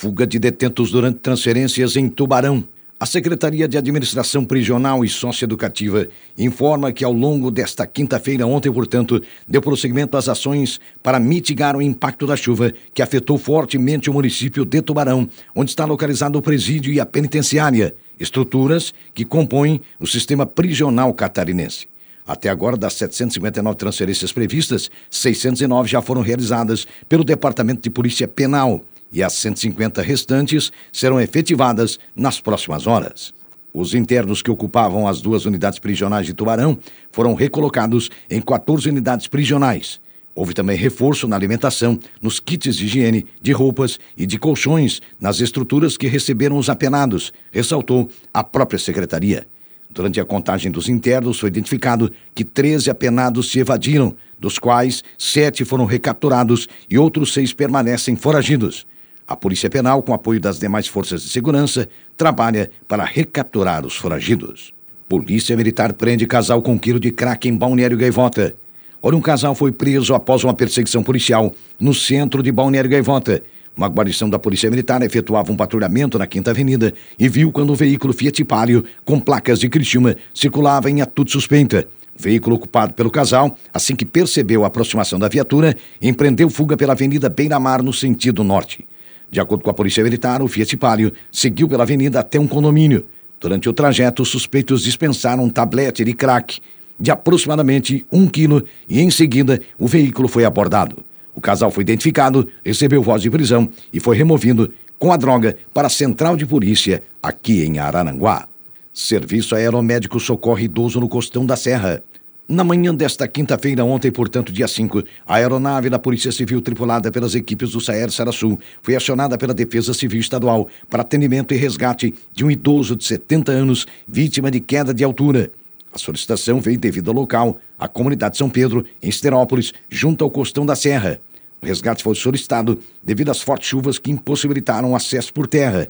Fuga de detentos durante transferências em Tubarão. A Secretaria de Administração Prisional e Socioeducativa informa que, ao longo desta quinta-feira, ontem, portanto, deu prosseguimento às ações para mitigar o impacto da chuva que afetou fortemente o município de Tubarão, onde está localizado o presídio e a penitenciária, estruturas que compõem o sistema prisional catarinense. Até agora, das 759 transferências previstas, 609 já foram realizadas pelo Departamento de Polícia Penal e as 150 restantes serão efetivadas nas próximas horas. Os internos que ocupavam as duas unidades prisionais de Tubarão foram recolocados em 14 unidades prisionais. Houve também reforço na alimentação, nos kits de higiene, de roupas e de colchões nas estruturas que receberam os apenados, ressaltou a própria secretaria. Durante a contagem dos internos, foi identificado que 13 apenados se evadiram, dos quais sete foram recapturados e outros seis permanecem foragidos. A Polícia Penal, com apoio das demais forças de segurança, trabalha para recapturar os foragidos. Polícia Militar prende casal com quilo de crack em Balneário Gaivota. Ora, um casal foi preso após uma perseguição policial no centro de Balneário Gaivota. Uma guarnição da Polícia Militar efetuava um patrulhamento na Quinta Avenida e viu quando o veículo Fiat Palio, com placas de Criciúma, circulava em atitude suspeita. Veículo ocupado pelo casal, assim que percebeu a aproximação da viatura, empreendeu fuga pela Avenida Beira-Mar no sentido norte. De acordo com a Polícia Militar, o Fiat Palio seguiu pela avenida até um condomínio. Durante o trajeto, os suspeitos dispensaram um tablete de crack de aproximadamente um quilo e, em seguida, o veículo foi abordado. O casal foi identificado, recebeu voz de prisão e foi removido com a droga para a central de polícia aqui em Araranguá. Serviço Aeromédico socorre idoso no Costão da Serra. Na manhã desta quinta-feira, ontem, portanto, dia 5, a aeronave da Polícia Civil, tripulada pelas equipes do Saer Sarasul, foi acionada pela Defesa Civil Estadual para atendimento e resgate de um idoso de 70 anos, vítima de queda de altura. A solicitação veio devido ao local, a comunidade São Pedro, em Esterópolis, junto ao Costão da Serra. O resgate foi solicitado devido às fortes chuvas que impossibilitaram o acesso por terra.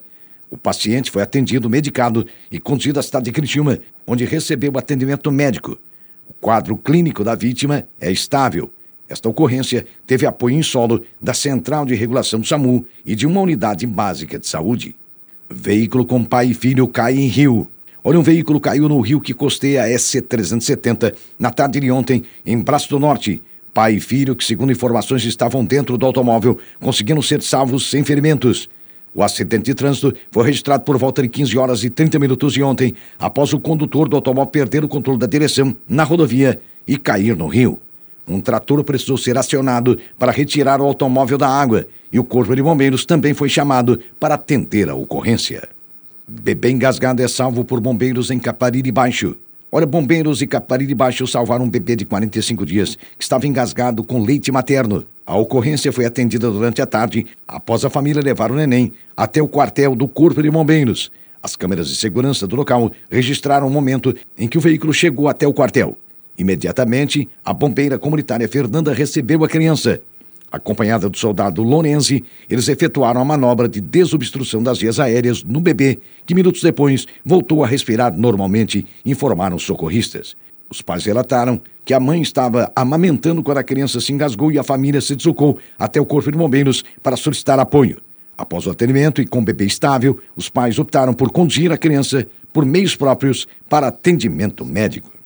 O paciente foi atendido, medicado e conduzido à cidade de Criciúma, onde recebeu atendimento médico. O quadro clínico da vítima é estável. Esta ocorrência teve apoio em solo da Central de Regulação SAMU e de uma unidade básica de saúde. Veículo com pai e filho cai em rio. Olha, um veículo caiu no rio que costeia a SC-370 na tarde de ontem, em Braço do Norte. Pai e filho, que segundo informações estavam dentro do automóvel, conseguiram ser salvos sem ferimentos. O acidente de trânsito foi registrado por volta de 15 horas e 30 minutos de ontem, após o condutor do automóvel perder o controle da direção na rodovia e cair no rio. Um trator precisou ser acionado para retirar o automóvel da água e o Corpo de Bombeiros também foi chamado para atender a ocorrência. Bebê engasgado é salvo por bombeiros em Capariri Baixo. Olha, bombeiros e Capariri Baixo salvaram um bebê de 45 dias que estava engasgado com leite materno. A ocorrência foi atendida durante a tarde, após a família levar o neném até o quartel do Corpo de Bombeiros. As câmeras de segurança do local registraram o momento em que o veículo chegou até o quartel. Imediatamente, a bombeira comunitária Fernanda recebeu a criança. Acompanhada do soldado Lorenzi, eles efetuaram a manobra de desobstrução das vias aéreas no bebê, que minutos depois voltou a respirar normalmente, informaram os socorristas. Os pais relataram que a mãe estava amamentando quando a criança se engasgou e a família se deslocou até o Corpo de Bombeiros para solicitar apoio. Após o atendimento e com o bebê estável, os pais optaram por conduzir a criança por meios próprios para atendimento médico.